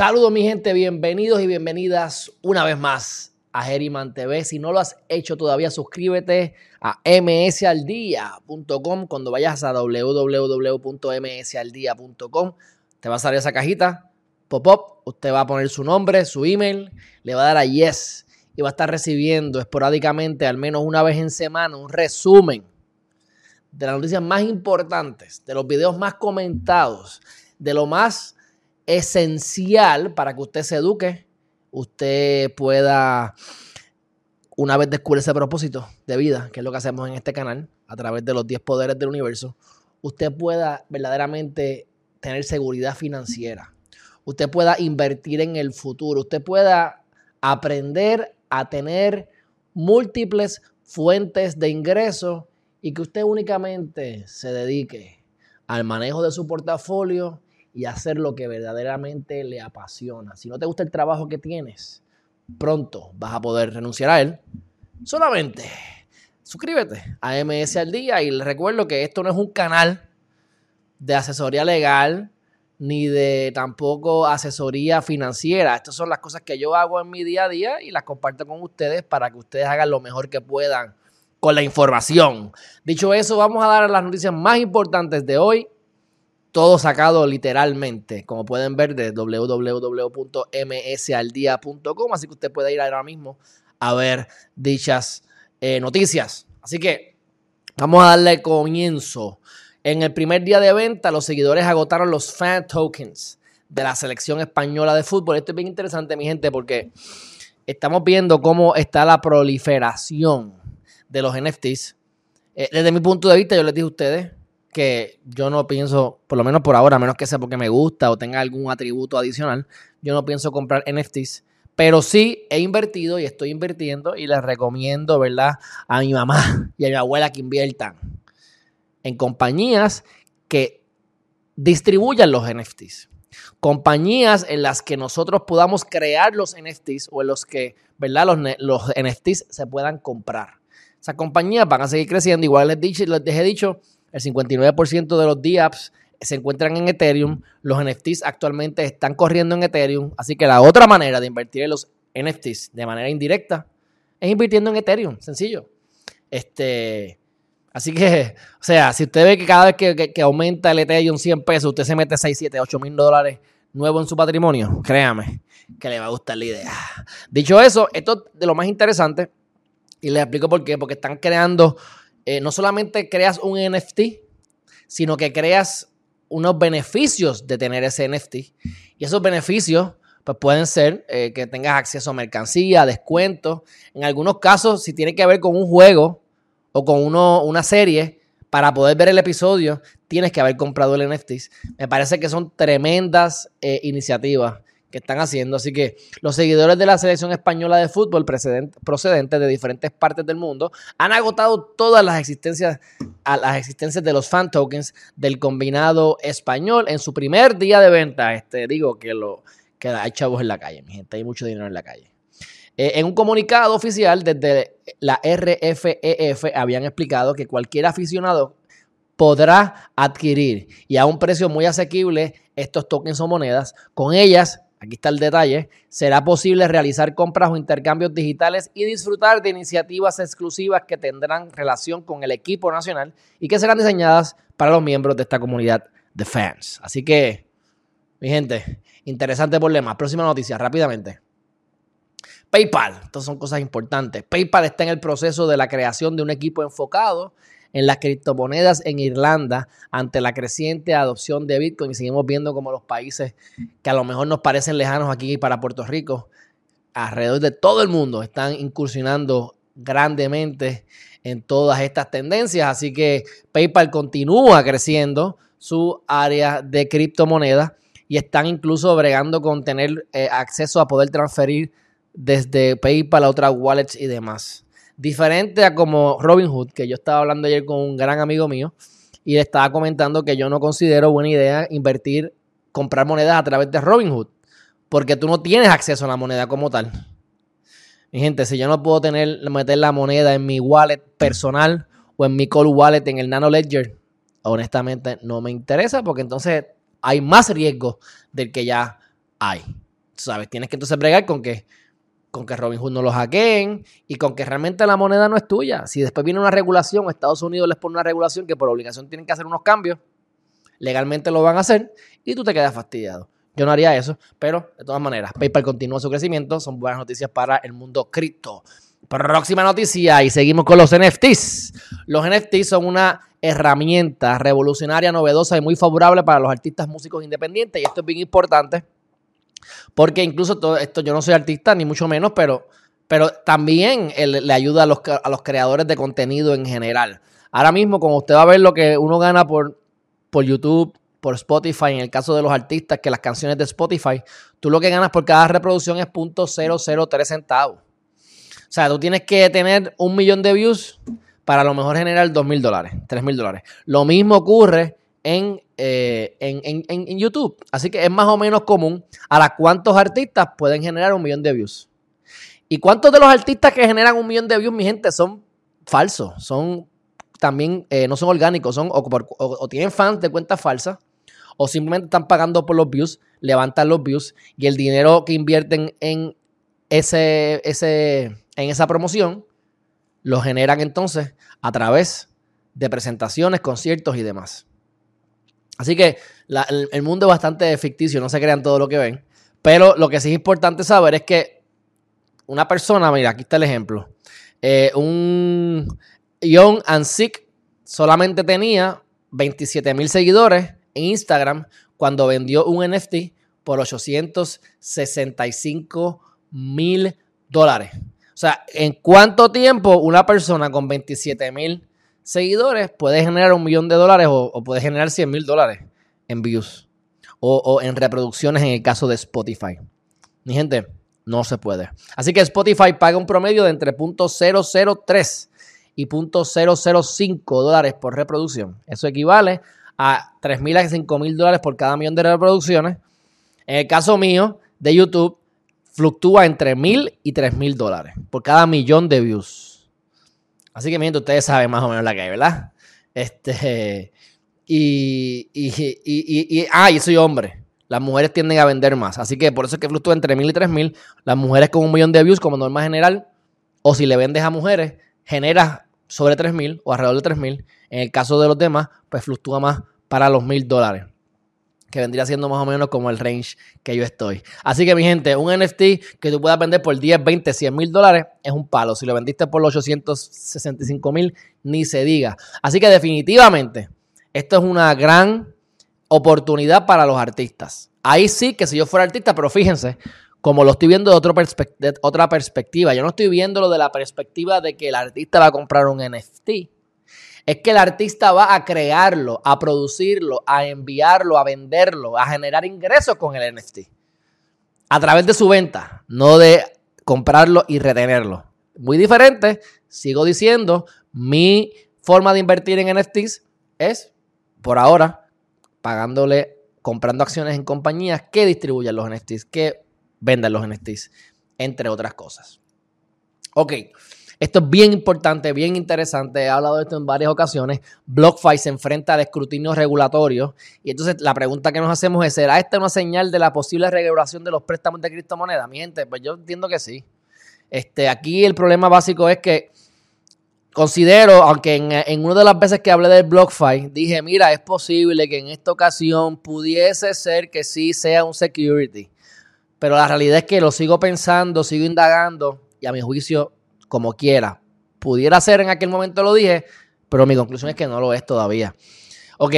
Saludos mi gente, bienvenidos y bienvenidas una vez más a Geriman TV. Si no lo has hecho todavía, suscríbete a msaldía.com. Cuando vayas a www.msaldía.com, te va a salir esa cajita, pop-up, usted va a poner su nombre, su email, le va a dar a yes y va a estar recibiendo esporádicamente, al menos una vez en semana, un resumen de las noticias más importantes, de los videos más comentados, de lo más esencial para que usted se eduque, usted pueda, una vez descubrir ese propósito de vida, que es lo que hacemos en este canal, a través de los 10 poderes del universo, usted pueda verdaderamente tener seguridad financiera, usted pueda invertir en el futuro, usted pueda aprender a tener múltiples fuentes de ingresos y que usted únicamente se dedique al manejo de su portafolio y hacer lo que verdaderamente le apasiona. Si no te gusta el trabajo que tienes, pronto vas a poder renunciar a él. Solamente suscríbete a MS al día y les recuerdo que esto no es un canal de asesoría legal ni de tampoco asesoría financiera. Estas son las cosas que yo hago en mi día a día y las comparto con ustedes para que ustedes hagan lo mejor que puedan con la información. Dicho eso, vamos a dar las noticias más importantes de hoy todo sacado literalmente, como pueden ver de www.msaldia.com, así que usted puede ir ahora mismo a ver dichas eh, noticias. Así que vamos a darle comienzo. En el primer día de venta, los seguidores agotaron los fan tokens de la selección española de fútbol. Esto es bien interesante, mi gente, porque estamos viendo cómo está la proliferación de los NFTs. Eh, desde mi punto de vista, yo les dije a ustedes, que yo no pienso, por lo menos por ahora, a menos que sea porque me gusta o tenga algún atributo adicional, yo no pienso comprar NFTs. Pero sí he invertido y estoy invirtiendo y les recomiendo, ¿verdad? A mi mamá y a mi abuela que inviertan en compañías que distribuyan los NFTs. Compañías en las que nosotros podamos crear los NFTs o en los que, ¿verdad? Los, los NFTs se puedan comprar. Esas compañías van a seguir creciendo. Igual les, dije, les dejé dicho, el 59% de los DApps se encuentran en Ethereum. Los NFTs actualmente están corriendo en Ethereum. Así que la otra manera de invertir en los NFTs de manera indirecta es invirtiendo en Ethereum. Sencillo. Este, así que, o sea, si usted ve que cada vez que, aumenta el Ethereum 100 pesos, usted se mete 6, 7, 8 mil dólares nuevo en su patrimonio, créame que le va a gustar la idea. Dicho eso, esto es de lo más interesante. Y les explico por qué. Porque están creando eh, no solamente creas un NFT, sino que creas unos beneficios de tener ese NFT. Y esos beneficios pues pueden ser eh, que tengas acceso a mercancía, descuentos. En algunos casos, si tiene que ver con un juego o con una serie, para poder ver el episodio, tienes que haber comprado el NFT. Me parece que son tremendas eh, iniciativas que están haciendo. Así que los seguidores de la selección española de fútbol procedentes de diferentes partes del mundo han agotado todas las existencias, las existencias de los fan tokens del combinado español en su primer día de venta. Este, digo que lo que hay chavos en la calle, mi gente, hay mucho dinero en la calle. Eh, en un comunicado oficial desde la RFEF e habían explicado que cualquier aficionado podrá adquirir y a un precio muy asequible estos tokens o monedas. Con ellas aquí está el detalle, será posible realizar compras o intercambios digitales y disfrutar de iniciativas exclusivas que tendrán relación con el equipo nacional y que serán diseñadas para los miembros de esta comunidad de fans. Así que, mi gente, interesante problema. Próxima noticia, rápidamente. PayPal, estas son cosas importantes. PayPal está en el proceso de la creación de un equipo enfocado en las criptomonedas en Irlanda ante la creciente adopción de Bitcoin. Y seguimos viendo como los países que a lo mejor nos parecen lejanos aquí para Puerto Rico, alrededor de todo el mundo, están incursionando grandemente en todas estas tendencias. Así que PayPal continúa creciendo su área de criptomonedas y están incluso bregando con tener eh, acceso a poder transferir desde PayPal a otras wallets y demás. Diferente a como Robinhood, que yo estaba hablando ayer con un gran amigo mío y le estaba comentando que yo no considero buena idea invertir, comprar monedas a través de Robinhood, porque tú no tienes acceso a la moneda como tal. Mi gente, si yo no puedo tener, meter la moneda en mi wallet personal o en mi cold wallet en el Nano Ledger, honestamente no me interesa porque entonces hay más riesgo del que ya hay. sabes, tienes que entonces bregar con que, con que Robinhood no lo hackeen y con que realmente la moneda no es tuya. Si después viene una regulación, Estados Unidos les pone una regulación que por obligación tienen que hacer unos cambios, legalmente lo van a hacer y tú te quedas fastidiado. Yo no haría eso, pero de todas maneras, PayPal continúa su crecimiento, son buenas noticias para el mundo cripto. Próxima noticia y seguimos con los NFTs. Los NFTs son una herramienta revolucionaria, novedosa y muy favorable para los artistas músicos independientes y esto es bien importante porque incluso todo esto, yo no soy artista ni mucho menos, pero, pero también le ayuda a los, a los creadores de contenido en general. Ahora mismo, como usted va a ver lo que uno gana por, por YouTube, por Spotify, en el caso de los artistas, que las canciones de Spotify, tú lo que ganas por cada reproducción es .003 centavos. O sea, tú tienes que tener un millón de views para a lo mejor generar dos mil dólares, tres mil dólares. Lo mismo ocurre eh, en, en, YouTube. Así que es más o menos común a las cuántos artistas pueden generar un millón de views. ¿Y cuántos de los artistas que generan un millón de views, mi gente, son falsos? Son también, eh, no son orgánicos, son o, tienen fans de cuentas falsas o simplemente están pagando por los views, levantan los views y el dinero que invierten en, ese, ese, en esa promoción lo generan entonces a través de presentaciones, conciertos y demás. Así que el, mundo es bastante ficticio, no se crean todo lo que ven. Pero lo que sí es importante saber es que una persona, mira, aquí está el ejemplo. Eh, un Young and Sick solamente tenía 27 mil seguidores en Instagram cuando vendió un NFT por 865 mil dólares. O sea, ¿en cuánto tiempo una persona con 27 mil seguidores puede generar un millón de dólares o, puede generar 100 mil dólares en views o, en reproducciones en el caso de Spotify? Mi gente, no se puede. Así que Spotify paga un promedio de entre .003 y .005 dólares por reproducción. Eso equivale a 3 mil a 5 mil dólares por cada millón de reproducciones. En el caso mío de YouTube, fluctúa entre mil y tres mil dólares por cada millón de views. Así que mientras ustedes saben más o menos la que hay, ¿verdad? Este. Y, y, y, y, ah, y soy hombre. Las mujeres tienden a vender más. Así que por eso es que fluctúa entre mil y tres mil. Las mujeres con un millón de views, como norma general, o si le vendes a mujeres, genera sobre tres mil o alrededor de tres mil. En el caso de los demás, pues fluctúa más para los mil dólares que vendría siendo más o menos como el range que yo estoy. Así que mi gente, un NFT que tú puedas vender por 10, 20, 100 mil dólares es un palo. Si lo vendiste por los 865 mil, ni se diga. Así que definitivamente, esto es una gran oportunidad para los artistas. Ahí sí que si yo fuera artista, pero fíjense, como lo estoy viendo de, de otra perspectiva, yo no estoy viéndolo de la perspectiva de que el artista va a comprar un NFT es que el artista va a crearlo, a producirlo, a enviarlo, a venderlo, a generar ingresos con el NFT. A través de su venta, no de comprarlo y retenerlo. Muy diferente, sigo diciendo, mi forma de invertir en NFTs es, por ahora, pagándole, comprando acciones en compañías que distribuyan los NFTs, que vendan los NFTs, entre otras cosas. Ok. Esto es bien importante, bien interesante. He hablado de esto en varias ocasiones. BlockFi se enfrenta al escrutinio regulatorio. Y entonces la pregunta que nos hacemos es: ¿será esta una señal de la posible regulación de los préstamos de criptomonedas? Mi gente, pues yo entiendo que sí. Este, aquí el problema básico es que considero, aunque en, en, una de las veces que hablé del BlockFi, dije, mira, es posible que en esta ocasión pudiese ser que sí sea un security. Pero la realidad es que lo sigo pensando, sigo indagando y a mi juicio como quiera. Pudiera ser en aquel momento lo dije, pero mi conclusión es que no lo es todavía. Ok,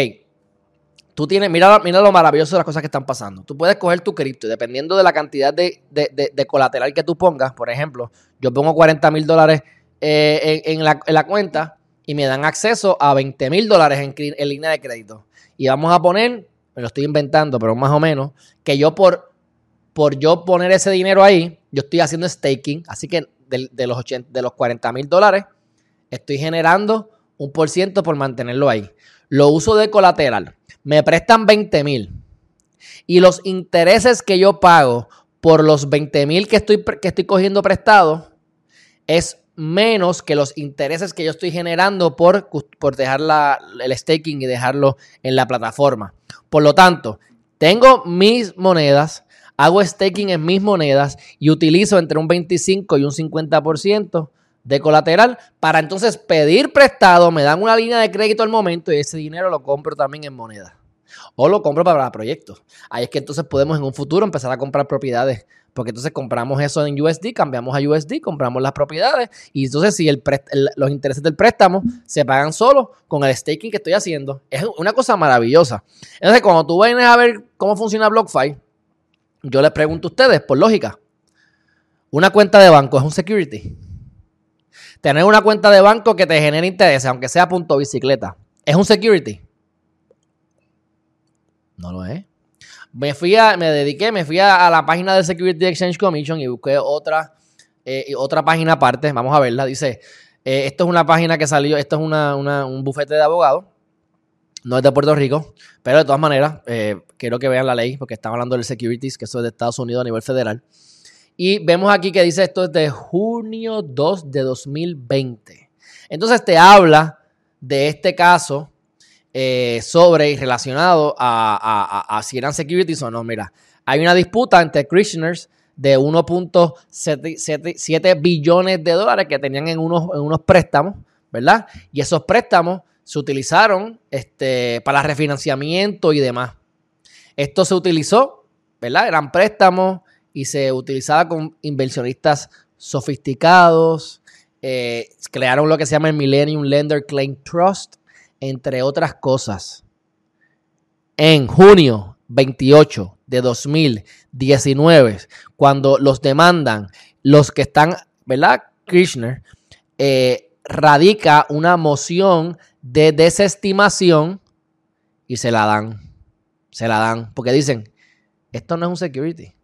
tú tienes, mira, mira lo maravilloso de las cosas que están pasando. Tú puedes coger tu cripto y dependiendo de la cantidad de, colateral que tú pongas, por ejemplo, yo pongo 40 mil dólares eh, en, la, cuenta y me dan acceso a 20 mil dólares en, en línea de crédito. Y vamos a poner, me lo estoy inventando, pero más o menos, que yo por, por yo poner ese dinero ahí, yo estoy haciendo staking, así que de, los, 80, de los 40 mil dólares, estoy generando un por ciento por mantenerlo ahí. Lo uso de colateral. Me prestan 20 mil. Y los intereses que yo pago por los 20 mil que estoy, que estoy cogiendo prestado es menos que los intereses que yo estoy generando por, por dejar el staking y dejarlo en la plataforma. Por lo tanto, tengo mis monedas, hago staking en mis monedas y utilizo entre un 25 y un 50% de colateral para entonces pedir prestado, me dan una línea de crédito al momento y ese dinero lo compro también en moneda. O lo compro para proyectos. Ahí es que entonces podemos en un futuro empezar a comprar propiedades. Porque entonces compramos eso en USD, cambiamos a USD, compramos las propiedades y entonces si el, los intereses del préstamo se pagan solo con el staking que estoy haciendo. Es una cosa maravillosa. Entonces cuando tú vienes a ver cómo funciona BlockFi, yo les pregunto a ustedes, por lógica, una cuenta de banco es un security. Tener una cuenta de banco que te genere intereses, aunque sea punto bicicleta, ¿es un security? No lo es. Me fui a, me dediqué, me fui a, la página del Security Exchange Commission y busqué otra, eh, otra página aparte. Vamos a verla. Dice, eh, esto es una página que salió, esto es un bufete de abogados. No es de Puerto Rico, pero de todas maneras, eh, quiero que vean la ley, porque estamos hablando del securities, que eso es de Estados Unidos a nivel federal. Y vemos aquí que dice esto es de junio 2 de 2020. Entonces te habla de este caso eh, sobre y relacionado a, si eran securities o no. Mira, hay una disputa entre Christianers de 1.7 billones de dólares que tenían en unos, en unos préstamos, ¿verdad? Y esos préstamos se utilizaron este, para refinanciamiento y demás. Esto se utilizó, ¿verdad? Eran préstamos y se utilizaba con inversionistas sofisticados. Eh, crearon lo que se llama el Millennium Lender Claim Trust, entre otras cosas. En junio 28 de 2019, cuando los demandan los que están, ¿verdad? Kirchner eh, radica una moción de desestimación y se la dan. Se la dan. Porque dicen, esto no es un security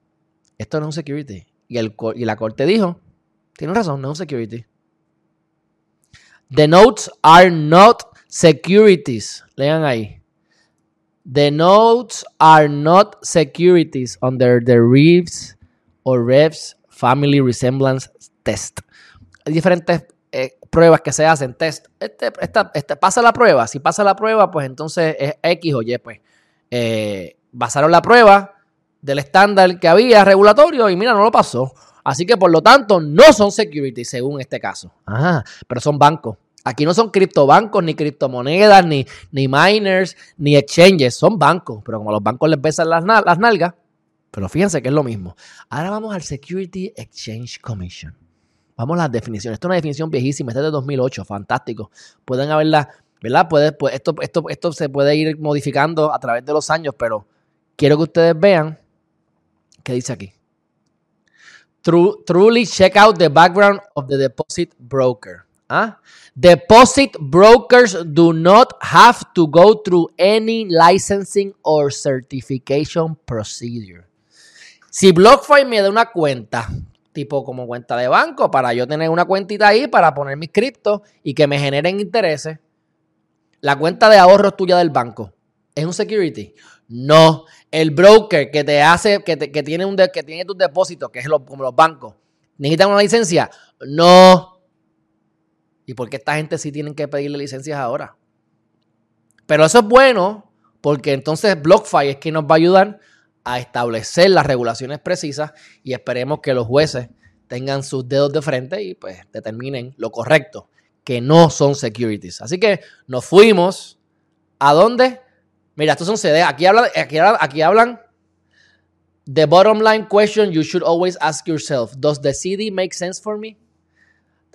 esto no es un security. Y, el, y la corte dijo, tiene razón, no es un security. The notes are not securities. Lean ahí. The notes are not securities under the Reeves or Revs Family Resemblance Test. Hay diferentes pruebas que se hacen, test. Este, este, pasa la prueba. Si pasa la prueba, pues entonces es X o Y. Pues eh, basaron la prueba, del estándar que había regulatorio y mira, no lo pasó. Así que por lo tanto no son securities según este caso. Ajá, pero son bancos. Aquí no son criptobancos, ni criptomonedas, ni, ni miners, ni exchanges. Son bancos. Pero como a los bancos les pesan las, las nalgas, pero fíjense que es lo mismo. Ahora vamos al Security Exchange Commission. Vamos a las definiciones. Esto es una definición viejísima. Esta es de 2008. Fantástico. Pueden haberla, ¿verdad? Puede, pues esto, esto, esto se puede ir modificando a través de los años, pero quiero que ustedes vean ¿Qué dice aquí? truly check out the background of the deposit broker. ¿Ah? Deposit brokers do not have to go through any licensing or certification procedure. Si BlockFi me da una cuenta, tipo como cuenta de banco, para yo tener una cuentita ahí para poner mis criptos y que me generen intereses, la cuenta de ahorros tuya del banco es un security. No, el broker que te hace, que, tiene, un que tiene tus depósitos, que es como los bancos, ¿necesita una licencia? No. ¿Y por qué esta gente sí tienen que pedirle licencias ahora? Pero eso es bueno porque entonces BlockFi es quien nos va a ayudar a establecer las regulaciones precisas y esperemos que los jueces tengan sus dedos de frente y pues determinen lo correcto, que no son securities. Así que nos fuimos a dónde? Mira, estos son CD. Aquí hablan, aquí, aquí hablan. The bottom line question you should always ask yourself: Does the CD make sense for me?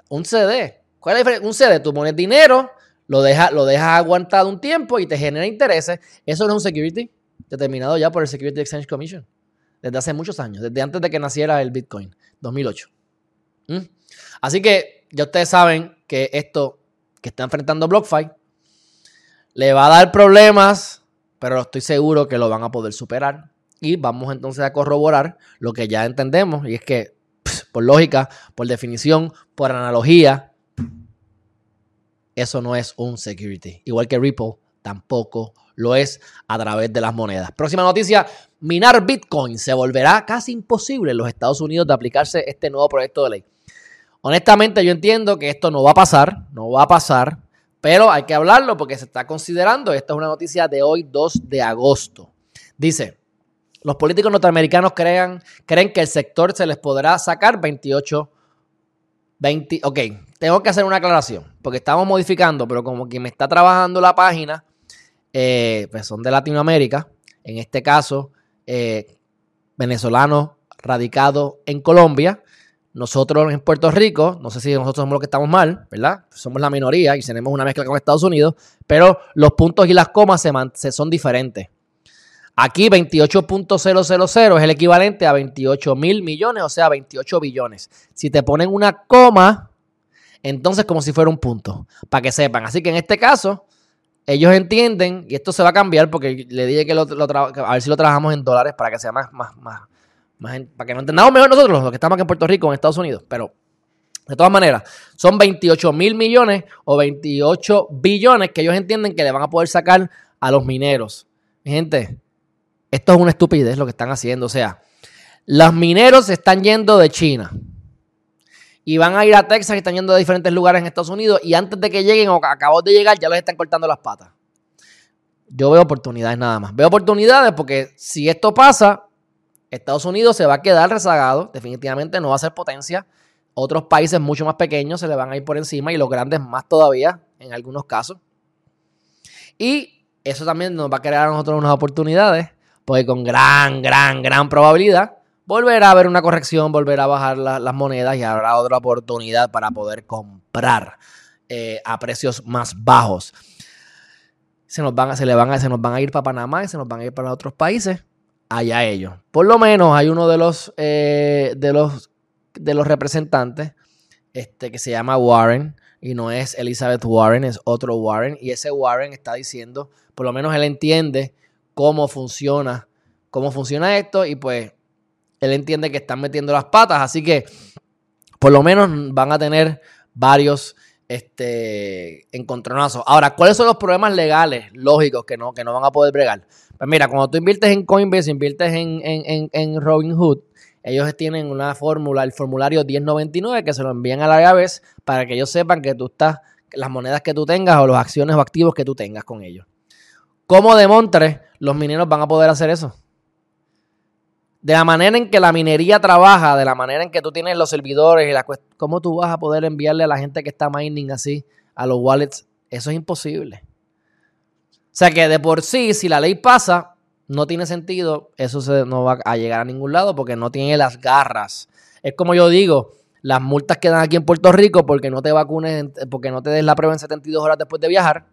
Un CD. ¿Cuál es la diferencia? Un CD, tú pones dinero, lo dejas lo aguantado un tiempo y te genera intereses. Eso no es un security determinado ya por el Security Exchange Commission desde hace muchos años, desde antes de que naciera el Bitcoin, 2008. ¿Mm? Así que ya ustedes saben que esto que está enfrentando BlockFi le va a dar problemas pero estoy seguro que lo van a poder superar. Y vamos entonces a corroborar lo que ya entendemos, y es que, por lógica, por definición, por analogía, eso no es un security. Igual que Ripple, tampoco lo es a través de las monedas. Próxima noticia, minar Bitcoin se volverá casi imposible en los Estados Unidos de aplicarse este nuevo proyecto de ley. Honestamente, yo entiendo que esto no va a pasar, no va a pasar. Pero hay que hablarlo porque se está considerando. Esta es una noticia de hoy, 2 de agosto. Dice, los políticos norteamericanos crean, creen que el sector se les podrá sacar 28, 20, ok, tengo que hacer una aclaración, porque estamos modificando, pero como quien me está trabajando la página, eh, pues son de Latinoamérica, en este caso, eh, venezolanos radicados en Colombia, nosotros en Puerto Rico, no sé si nosotros somos los que estamos mal, ¿verdad? Somos la minoría y tenemos una mezcla con Estados Unidos, pero los puntos y las comas se, se son diferentes. Aquí 28.000 es el equivalente a 28 mil millones, o sea, 28 billones. Si te ponen una coma, entonces como si fuera un punto, para que sepan. Así que en este caso, ellos entienden, y esto se va a cambiar porque le dije que, lo, a ver si lo trabajamos en dólares para que sea más, más, más, más, para que no entendamos mejor nosotros, los que estamos aquí en Puerto Rico, en Estados Unidos. Pero de todas maneras, son 28 mil millones o 28 billones que ellos entienden que le van a poder sacar a los mineros. Mi gente, esto es una estupidez lo que están haciendo. O sea, los mineros están yendo de China y van a ir a Texas y están yendo de diferentes lugares en Estados Unidos y antes de que lleguen o acabó de llegar ya les están cortando las patas. Yo veo oportunidades nada más. Veo oportunidades porque si esto pasa, Estados Unidos se va a quedar rezagado, definitivamente no va a ser potencia. Otros países mucho más pequeños se le van a ir por encima y los grandes más todavía en algunos casos. Y eso también nos va a crear a nosotros unas oportunidades porque con gran, gran, gran probabilidad volverá a haber una corrección, volverá a bajar las monedas y habrá otra oportunidad para poder comprar eh, a precios más bajos. Se nos, van, se, le van a, se nos van a ir para Panamá y se nos van a ir para otros países. Allá ellos. Por lo menos hay uno de los, eh, de los, de los representantes este, que se llama Warren y no es Elizabeth Warren, es otro Warren. Y ese Warren está diciendo, por lo menos él entiende cómo funciona, cómo funciona esto y pues él entiende que están metiendo las patas, así que por lo menos van a tener varios este, encontronazos. Ahora, ¿cuáles son los problemas legales lógicos que no, que no van a poder bregar? Pues mira, cuando tú inviertes en Coinbase, inviertes en, en, en, Robinhood, ellos tienen una fórmula, el formulario 1099, que se lo envían a la vez para que ellos sepan que tú estás, las monedas que tú tengas o las acciones o activos que tú tengas con ellos. ¿Cómo demontre los mineros van a poder hacer eso? De la manera en que la minería trabaja, de la manera en que tú tienes los servidores y la ¿cómo tú vas a poder enviarle a la gente que está mining así a los wallets? Eso es imposible. O sea que de por sí, si la ley pasa, no tiene sentido, eso no va a llegar a ningún lado porque no tiene las garras. Es como yo digo, las multas quedan aquí en Puerto Rico porque no te vacunes, porque no te des la prueba en 72 horas después de viajar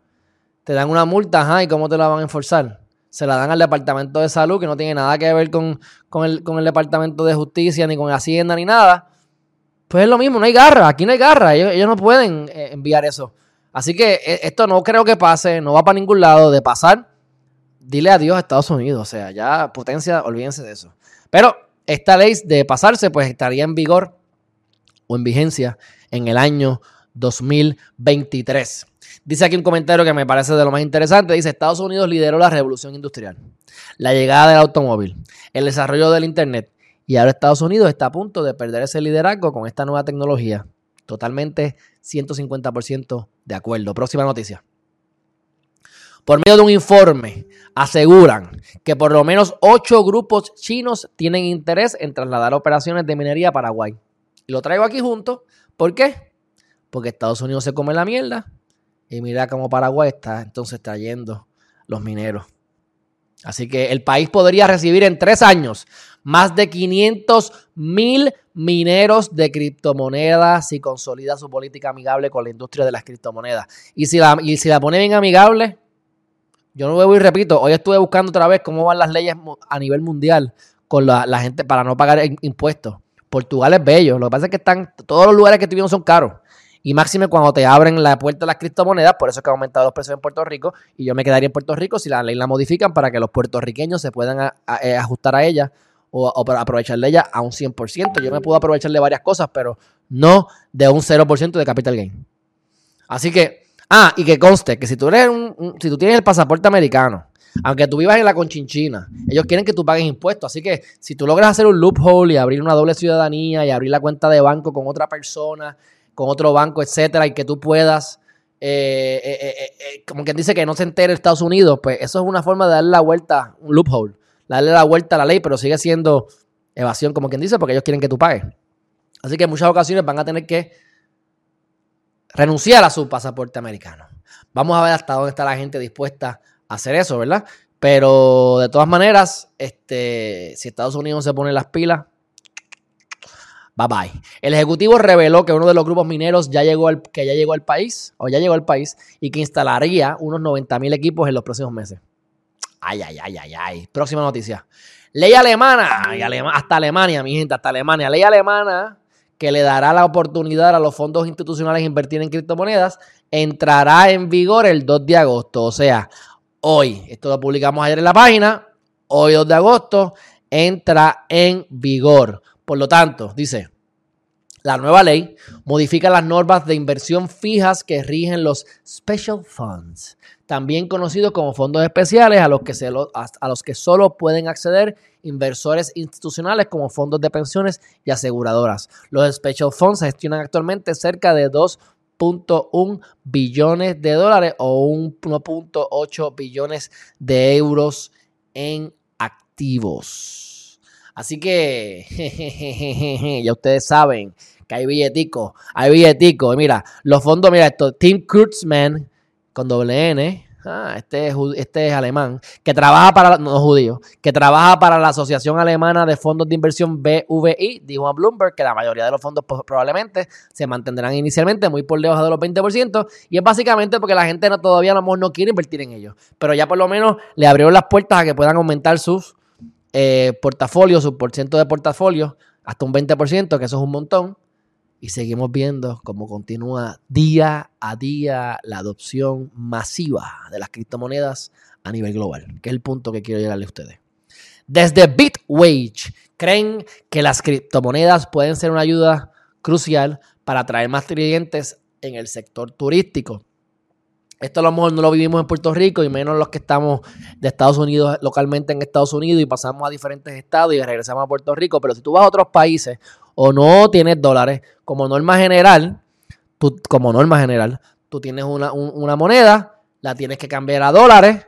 te dan una multa, ajá, ¿y cómo te la van a enforzar? Se la dan al Departamento de Salud, que no tiene nada que ver con, el, con el Departamento de Justicia, ni con Hacienda, ni nada. Pues es lo mismo, no hay garra, aquí no hay garra, ellos, no pueden eh, enviar eso. Así que eh, esto no creo que pase, no va para ningún lado. De pasar, dile adiós a Estados Unidos, o sea, ya potencia, olvídense de eso. Pero esta ley de pasarse, pues estaría en vigor o en vigencia en el año 2023. Dice aquí un comentario que me parece de lo más interesante. Dice, Estados Unidos lideró la revolución industrial, la llegada del automóvil, el desarrollo del Internet. Y ahora Estados Unidos está a punto de perder ese liderazgo con esta nueva tecnología. Totalmente 150% de acuerdo. Próxima noticia. Por medio de un informe, aseguran que por lo menos ocho grupos chinos tienen interés en trasladar operaciones de minería a Paraguay. Y lo traigo aquí junto. ¿Por qué? Porque Estados Unidos se come la mierda y mira cómo Paraguay está entonces trayendo los mineros. Así que el país podría recibir en tres años más de 500 mil mineros de criptomonedas si consolida su política amigable con la industria de las criptomonedas. Y si la, y si la pone bien amigable, yo no vuelvo y repito, hoy estuve buscando otra vez cómo van las leyes a nivel mundial con la, la gente para no pagar impuestos. Portugal es bello, lo que pasa es que están, todos los lugares que estuvimos son caros. Y máxime cuando te abren la puerta de las criptomonedas, por eso es que han aumentado los precios en Puerto Rico. Y yo me quedaría en Puerto Rico si la ley la modifican para que los puertorriqueños se puedan eh, ajustar a ella o, para aprovechar de ella a un 100%. Yo me puedo aprovechar de varias cosas, pero no de un 0% de capital gain. Así que, ah, y que conste que si tú eres un, si tú tienes el pasaporte americano, aunque tú vivas en la conchinchina, ellos quieren que tú pagues impuestos. Así que si tú logras hacer un loophole y abrir una doble ciudadanía y abrir la cuenta de banco con otra persona con otro banco, etcétera, y que tú puedas, eh, eh, eh, como quien dice que no se entere Estados Unidos, pues eso es una forma de darle la vuelta, un loophole, darle la vuelta a la ley, pero sigue siendo evasión, como quien dice, porque ellos quieren que tú pagues. Así que en muchas ocasiones van a tener que renunciar a su pasaporte americano. Vamos a ver hasta dónde está la gente dispuesta a hacer eso, ¿verdad? Pero de todas maneras, este, si Estados Unidos se pone las pilas, bye bye. El ejecutivo reveló que uno de los grupos mineros ya llegó al, que ya llegó al país, o ya llegó al país, y que instalaría unos 90 mil equipos en los próximos meses. Ay, ay, ay, ay, ay. Próxima noticia. Ley alemana, hasta Alemania, mi gente, hasta Alemania. Ley alemana que le dará la oportunidad a los fondos institucionales de invertir en criptomonedas, entrará en vigor el 2 de agosto. O sea, hoy, esto lo publicamos ayer en la página, hoy 2 de agosto, entra en vigor. Por lo tanto, dice, la nueva ley modifica las normas de inversión fijas que rigen los special funds, también conocidos como fondos especiales a los que, solo pueden acceder inversores institucionales como fondos de pensiones y aseguradoras. Los special funds gestionan actualmente cerca de 2.1 billones de dólares o 1.8 billones de euros en activos. Así que ya ustedes saben que hay billetico, hay billetico. Mira, los fondos, mira esto, Tim Kurtzman con doble N, Ah, este es, este es alemán, que trabaja para, no judío, que trabaja para la Asociación Alemana de Fondos de Inversión BVI, dijo a Bloomberg que la mayoría de los fondos probablemente se mantendrán inicialmente muy por debajo de los 20%, y es básicamente porque la gente no, todavía a no quiere invertir en ellos, pero ya por lo menos le abrieron las puertas a que puedan aumentar sus eh, portafolios, su porcentaje de portafolio, hasta un 20%, que eso es un montón y seguimos viendo cómo continúa día a día la adopción masiva de las criptomonedas a nivel global, que es el punto que quiero llegarle a ustedes. Desde BitWage, creen que las criptomonedas pueden ser una ayuda crucial para atraer más clientes en el sector turístico. Esto a lo mejor no lo vivimos en Puerto Rico y menos los que estamos de Estados Unidos localmente en Estados Unidos y pasamos a diferentes estados y regresamos a Puerto Rico. Pero si tú vas a otros países o no tienes dólares, como norma general, tú, como norma general, tú tienes una, una moneda, la tienes que cambiar a dólares,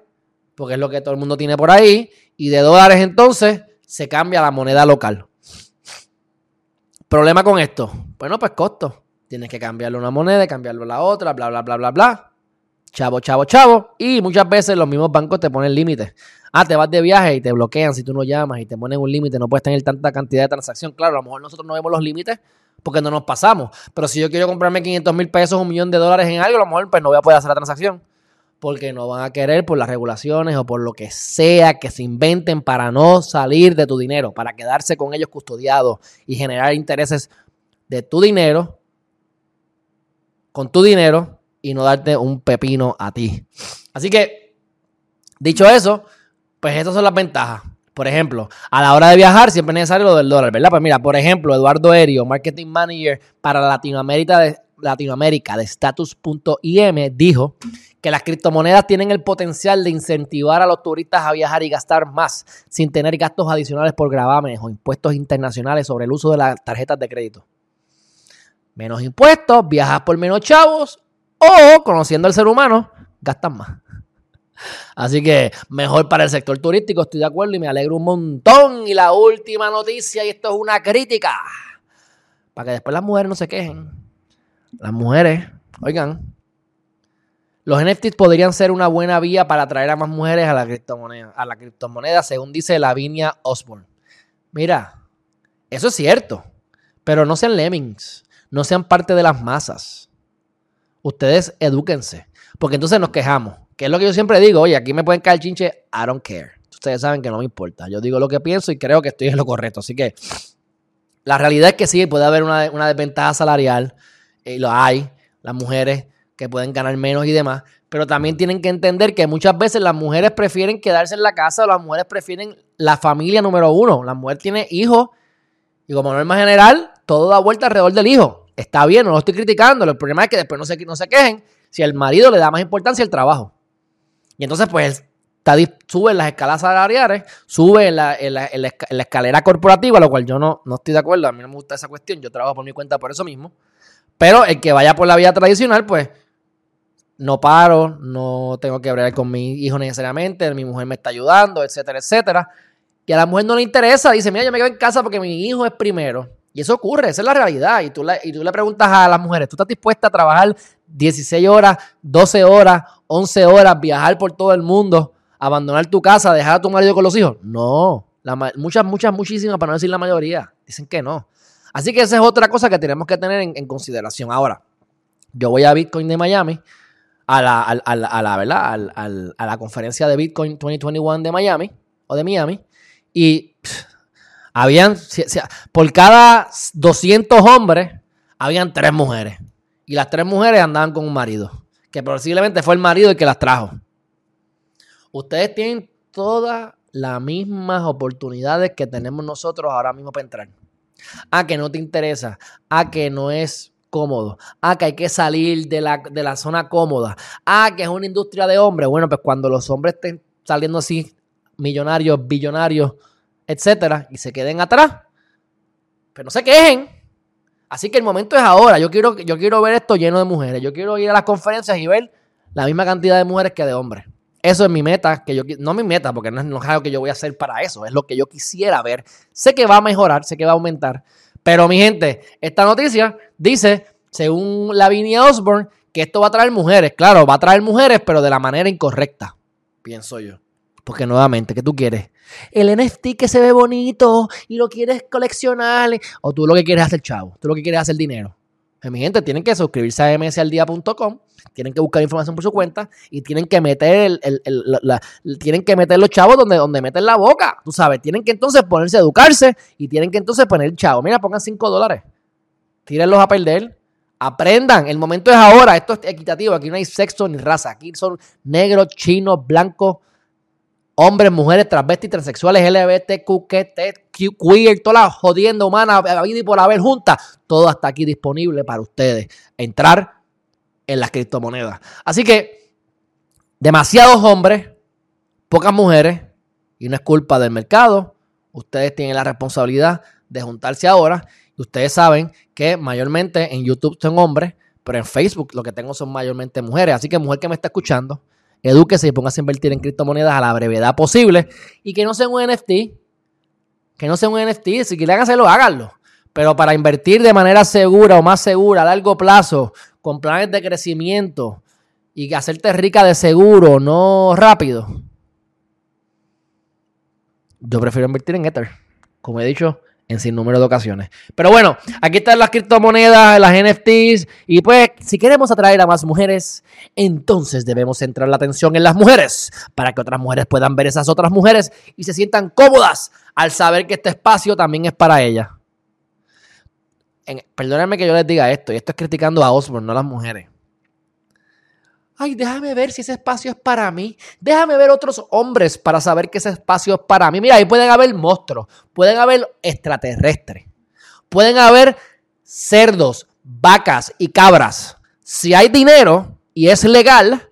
porque es lo que todo el mundo tiene por ahí, y de dólares entonces se cambia la moneda local. Problema con esto. Bueno, pues costo. Tienes que cambiarle una moneda, cambiarlo a la otra, bla, bla, bla, bla, bla chavo, chavo, chavo. Y muchas veces los mismos bancos te ponen límites. Ah, te vas de viaje y te bloquean si tú no llamas y te ponen un límite, no puedes tener tanta cantidad de transacción. Claro, a lo mejor nosotros no vemos los límites porque no nos pasamos. Pero si yo quiero comprarme 500 mil pesos, un millón de dólares en algo, a lo mejor pues no voy a poder hacer la transacción. Porque no van a querer por las regulaciones o por lo que sea que se inventen para no salir de tu dinero, para quedarse con ellos custodiados y generar intereses de tu dinero, con tu dinero, y no darte un pepino a ti. Así que, dicho eso, pues esas son las ventajas. Por ejemplo, a la hora de viajar siempre es necesario lo del dólar, ¿verdad? Pues mira, por ejemplo, Eduardo Erio, Marketing Manager para Latinoamérica de, Latinoamérica de Status.im, dijo que las criptomonedas tienen el potencial de incentivar a los turistas a viajar y gastar más sin tener gastos adicionales por gravámenes o impuestos internacionales sobre el uso de las tarjetas de crédito. Menos impuestos, viajas por menos chavos o, conociendo al ser humano, gastan más. Así que mejor para el sector turístico, estoy de acuerdo y me alegro un montón. Y la última noticia, y esto es una crítica, para que después las mujeres no se quejen. Las mujeres, oigan, los NFTs podrían ser una buena vía para atraer a más mujeres a la criptomoneda, a la criptomoneda según dice Lavinia Osborne. Mira, eso es cierto, pero no sean lemmings, no sean parte de las masas ustedes edúquense. Porque entonces nos quejamos. Que es lo que yo siempre digo, oye, aquí me pueden caer chinche, I don't care. Ustedes saben que no me importa. Yo digo lo que pienso y creo que estoy en lo correcto. Así que la realidad es que sí, puede haber una, desventaja salarial, y lo hay, las mujeres que pueden ganar menos y demás, pero también tienen que entender que muchas veces las mujeres prefieren quedarse en la casa o las mujeres prefieren la familia número uno. La mujer tiene hijos y como norma general, todo da vuelta alrededor del hijo. Está bien, no lo estoy criticando. El problema es que después no se, no se quejen si el marido le da más importancia al trabajo. Y entonces, pues, está, sube las escalas salariales, sube en la, escalera corporativa, lo cual yo no, no estoy de acuerdo. A mí no me gusta esa cuestión. Yo trabajo por mi cuenta por eso mismo. Pero el que vaya por la vía tradicional, pues, no paro, no tengo que hablar con mi hijo necesariamente, mi mujer me está ayudando, etcétera, etcétera. Y a la mujer no le interesa, dice, mira, yo me quedo en casa porque mi hijo es primero. Y eso ocurre, esa es la realidad. Y tú, le, y tú le preguntas a las mujeres, ¿tú estás dispuesta a trabajar 16 horas, 12 horas, 11 horas, viajar por todo el mundo, abandonar tu casa, dejar a tu marido con los hijos? No, muchas, muchas, muchísimas, para no decir la mayoría, dicen que no. Así que esa es otra cosa que tenemos que tener en, consideración. Ahora, yo voy a Bitcoin de Miami, a la, a, la, ¿verdad? a la conferencia de Bitcoin 2021 de Miami, o de Miami, y habían, por cada 200 hombres, habían tres mujeres. Y las tres mujeres andaban con un marido, que posiblemente fue el marido el que las trajo. Ustedes tienen todas las mismas oportunidades que tenemos nosotros ahora mismo para entrar. A que no te interesa, a que no es cómodo, a que hay que salir de la, de la zona cómoda, a que es una industria de hombres. Bueno, pues cuando los hombres estén saliendo así, millonarios, billonarios, etcétera, y se queden atrás, pero no se quejen. Así que el momento es ahora. Yo quiero, yo quiero ver esto lleno de mujeres. Yo quiero ir a las conferencias y ver la misma cantidad de mujeres que de hombres. Eso es mi meta, que yo no mi meta, porque no es, no es algo que yo voy a hacer para eso, es lo que yo quisiera ver. Sé que va a mejorar, sé que va a aumentar, pero mi gente, esta noticia dice, según Lavinia Osborne, que esto va a traer mujeres. Claro, va a traer mujeres, pero de la manera incorrecta, pienso yo. Porque nuevamente, ¿qué tú quieres? El NFT que se ve bonito y lo quieres coleccionar. O tú lo que quieres es hacer chavo. Tú lo que quieres es hacer dinero. Pues, mi gente, tienen que suscribirse a msaldia.com. Tienen que buscar información por su cuenta y tienen que meter el, tienen que meter los chavos donde, donde meten la boca. Tú sabes, tienen que entonces ponerse a educarse y tienen que entonces poner el chavo. Mira, pongan 5 dólares. Tírenlos a perder. Aprendan, el momento es ahora, esto es equitativo, aquí no hay sexo ni raza, aquí son negros, chinos, blancos, hombres, mujeres, transvestis, transexuales, LGBTQ, queer, toda la jodienda humana, vida y por haber junta, todo está aquí disponible para ustedes. Entrar en las criptomonedas. Así que, demasiados hombres, pocas mujeres, y no es culpa del mercado. Ustedes tienen la responsabilidad de juntarse ahora. Ustedes saben que mayormente en YouTube son hombres, pero en Facebook lo que tengo son mayormente mujeres. Así que, mujer que me está escuchando, edúquese y póngase a invertir en criptomonedas a la brevedad posible y que no sea un NFT, que no sea un NFT, si quieren hacerlo, háganlo. Pero para invertir de manera segura o más segura a largo plazo, con planes de crecimiento y hacerte rica de seguro, no rápido, yo prefiero invertir en Ether. Como he dicho, en sin número de ocasiones. Pero bueno, aquí están las criptomonedas, las NFTs. Y pues, si queremos atraer a más mujeres, entonces debemos centrar la atención en las mujeres para que otras mujeres puedan ver esas otras mujeres y se sientan cómodas al saber que este espacio también es para ellas. Perdónenme que yo les diga esto, y esto es criticando a Osborne, no a las mujeres ay, déjame ver si ese espacio es para mí. Déjame ver otros hombres para saber que ese espacio es para mí. Mira, ahí pueden haber monstruos, pueden haber extraterrestres, pueden haber cerdos, vacas y cabras. Si hay dinero y es legal,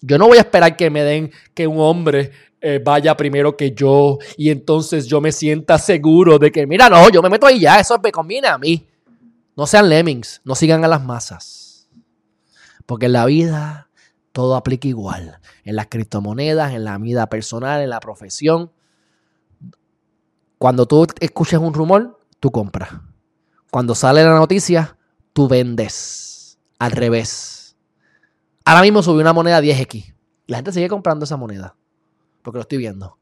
yo no voy a esperar que me den que un hombre eh, vaya primero que yo y entonces yo me sienta seguro de que, mira, no, yo me meto ahí ya, eso me conviene a mí. No sean lemmings, no sigan a las masas. Porque en la vida todo aplica igual. En las criptomonedas, en la vida personal, en la profesión. Cuando tú escuchas un rumor, tú compras. Cuando sale la noticia, tú vendes. Al revés. Ahora mismo subí una moneda 10x. La gente sigue comprando esa moneda. Porque lo estoy viendo.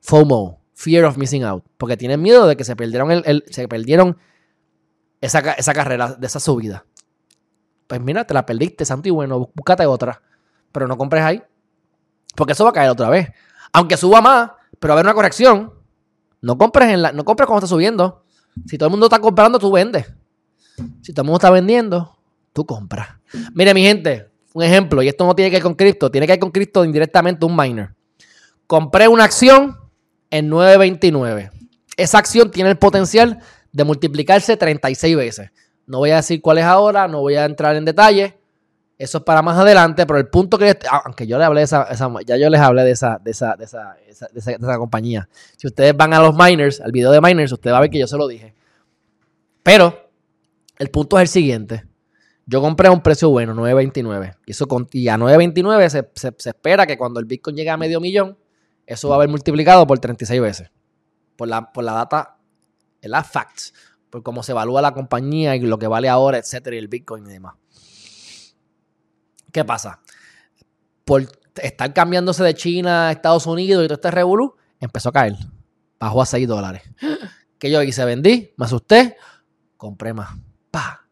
FOMO, Fear of Missing Out. Porque tienen miedo de que se perdieron, el, se perdieron esa, esa carrera de esa subida pues mira, te la perdiste, santo y bueno, búscate otra. Pero no compres ahí. Porque eso va a caer otra vez. Aunque suba más, pero va a haber una corrección. No compres, en la, no compres cuando está subiendo. Si todo el mundo está comprando, tú vendes. Si todo el mundo está vendiendo, tú compras. Mire, mi gente, un ejemplo, y esto no tiene que ver con cripto, tiene que ver con cripto indirectamente un miner. Compré una acción en 9.29. Esa acción tiene el potencial de multiplicarse 36 veces. No voy a decir cuál es ahora, no voy a entrar en detalle. Eso es para más adelante, pero el punto que aunque yo le hablé de esa, ya yo les hablé de esa, de esa, de esa, de esa, compañía. Si ustedes van a los miners, al video de miners, usted va a ver que yo se lo dije. Pero el punto es el siguiente. Yo compré a un precio bueno, 9.29. Y, eso, y a 9.29 se, se, espera que cuando el Bitcoin llegue a medio millón, eso va a haber multiplicado por 36 veces. Por la, por la data, las facts, por cómo se evalúa la compañía y lo que vale ahora, etcétera, y el Bitcoin y demás. ¿Qué pasa? Por estar cambiándose de China a Estados Unidos y todo este revolú, empezó a caer. Bajó a 6 dólares. ¿Qué yo hice? Vendí, me asusté, compré más. Pa.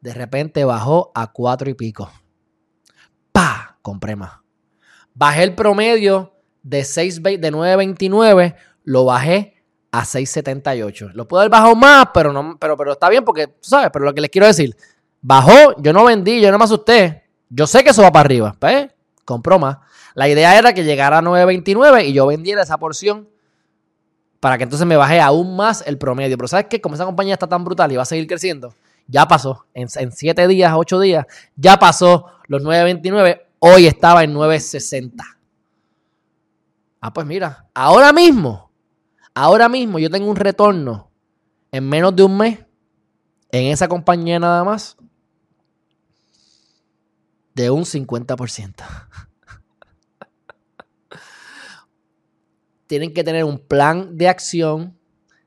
De repente bajó a 4 y pico. Pa. Compré más. Bajé el promedio de, 6, de 9.29, lo bajé a 6.78. Lo puedo haber bajado más, pero, no, pero, pero está bien porque, ¿sabes? Pero lo que les quiero decir, bajó, yo no vendí, yo no me asusté. Yo sé que eso va para arriba, ¿pues? Compró más. La idea era que llegara a 9.29 y yo vendiera esa porción para que entonces me baje aún más el promedio. Pero ¿sabes qué? Como esa compañía está tan brutal y va a seguir creciendo, ya pasó. En, 7 días, 8 días, ya pasó los 9.29. Hoy estaba en 9.60. Ah, pues mira, ahora mismo, ahora mismo yo tengo un retorno en menos de un mes en esa compañía nada más de un 50%. Tienen que tener un plan de acción,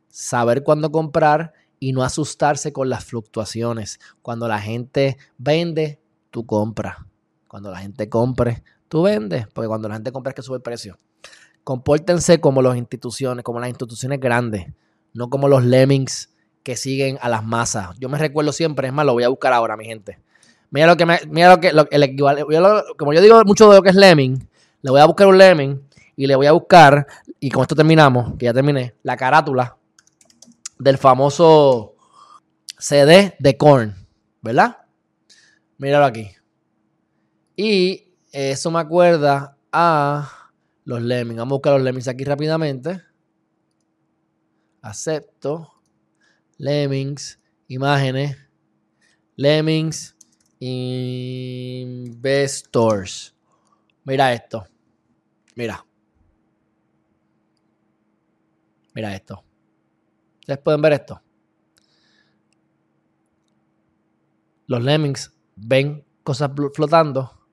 saber cuándo comprar y no asustarse con las fluctuaciones. Cuando la gente vende, tú compras. Cuando la gente compre, tú vendes. Porque cuando la gente compra es que sube el precio. Compórtense como las instituciones, como las instituciones grandes, no como los lemmings que siguen a las masas. Yo me recuerdo siempre, es más, lo voy a buscar ahora, mi gente. Mira lo que, mira lo que el equivalente. Como yo digo mucho de lo que es Lemming, le voy a buscar un Lemming y le voy a buscar, y con esto terminamos, que ya terminé, la carátula del famoso CD de Korn, ¿verdad? Míralo aquí. Y eso me acuerda a los Lemmings. Vamos a buscar los Lemmings aquí rápidamente. Acepto. Lemmings. Imágenes. Lemmings. Investors. Mira esto. Mira. Mira esto. Ustedes pueden ver esto. Los lemmings ven cosas flotando.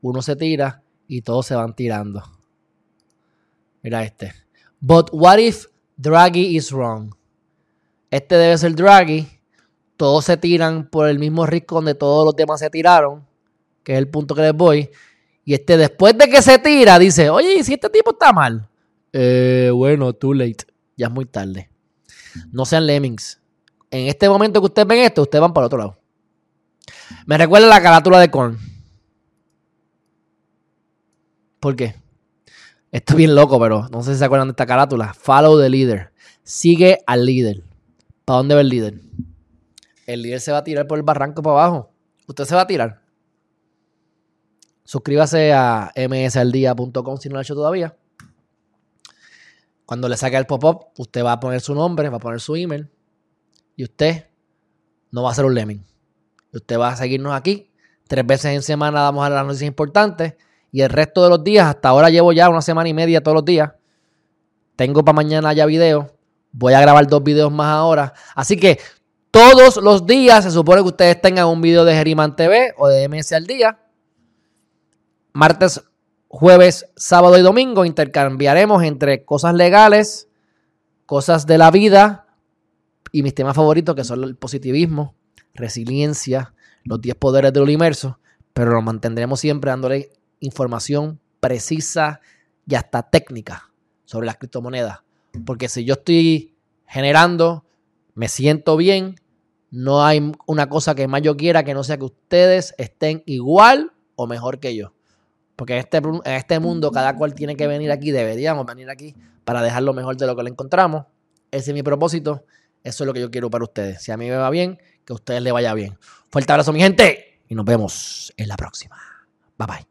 Uno se tira y todos se van tirando. Mira este. But what if Draghi is wrong? Este debe ser Draghi todos se tiran por el mismo risco donde todos los demás se tiraron, que es el punto que les voy. Y este, después de que se tira, dice, oye, ¿y si este tipo está mal? Eh, bueno, too late. Ya es muy tarde. No sean lemmings. En este momento que ustedes ven esto, ustedes van para otro lado. Me recuerda la carátula de Korn. ¿Por qué? Esto es bien loco, pero no sé si se acuerdan de esta carátula. Follow the leader. Sigue al líder. ¿Para dónde va el líder? el líder se va a tirar por el barranco para abajo. Usted se va a tirar. Suscríbase a msaldia.com si no lo ha hecho todavía. Cuando le saque el pop-up, usted va a poner su nombre, va a poner su email. Y usted no va a ser un lemming. Usted va a seguirnos aquí. Tres veces en semana damos a las noticias importantes. Y el resto de los días, hasta ahora llevo ya una semana y media todos los días. Tengo para mañana ya video. Voy a grabar dos videos más ahora. Así que todos los días se supone que ustedes tengan un video de Geriman TV o de MS al día. Martes, jueves, sábado y domingo intercambiaremos entre cosas legales, cosas de la vida y mis temas favoritos que son el positivismo, resiliencia, los 10 poderes del universo, pero lo mantendremos siempre dándole información precisa y hasta técnica sobre las criptomonedas. Porque si yo estoy generando me siento bien. No hay una cosa que más yo quiera que no sea que ustedes estén igual o mejor que yo. Porque en este, en este mundo cada cual tiene que venir aquí, deberíamos venir aquí para dejar lo mejor de lo que le encontramos. Ese es mi propósito. Eso es lo que yo quiero para ustedes. Si a mí me va bien, que a ustedes les vaya bien. Fuerte abrazo, mi gente. Y nos vemos en la próxima. Bye bye.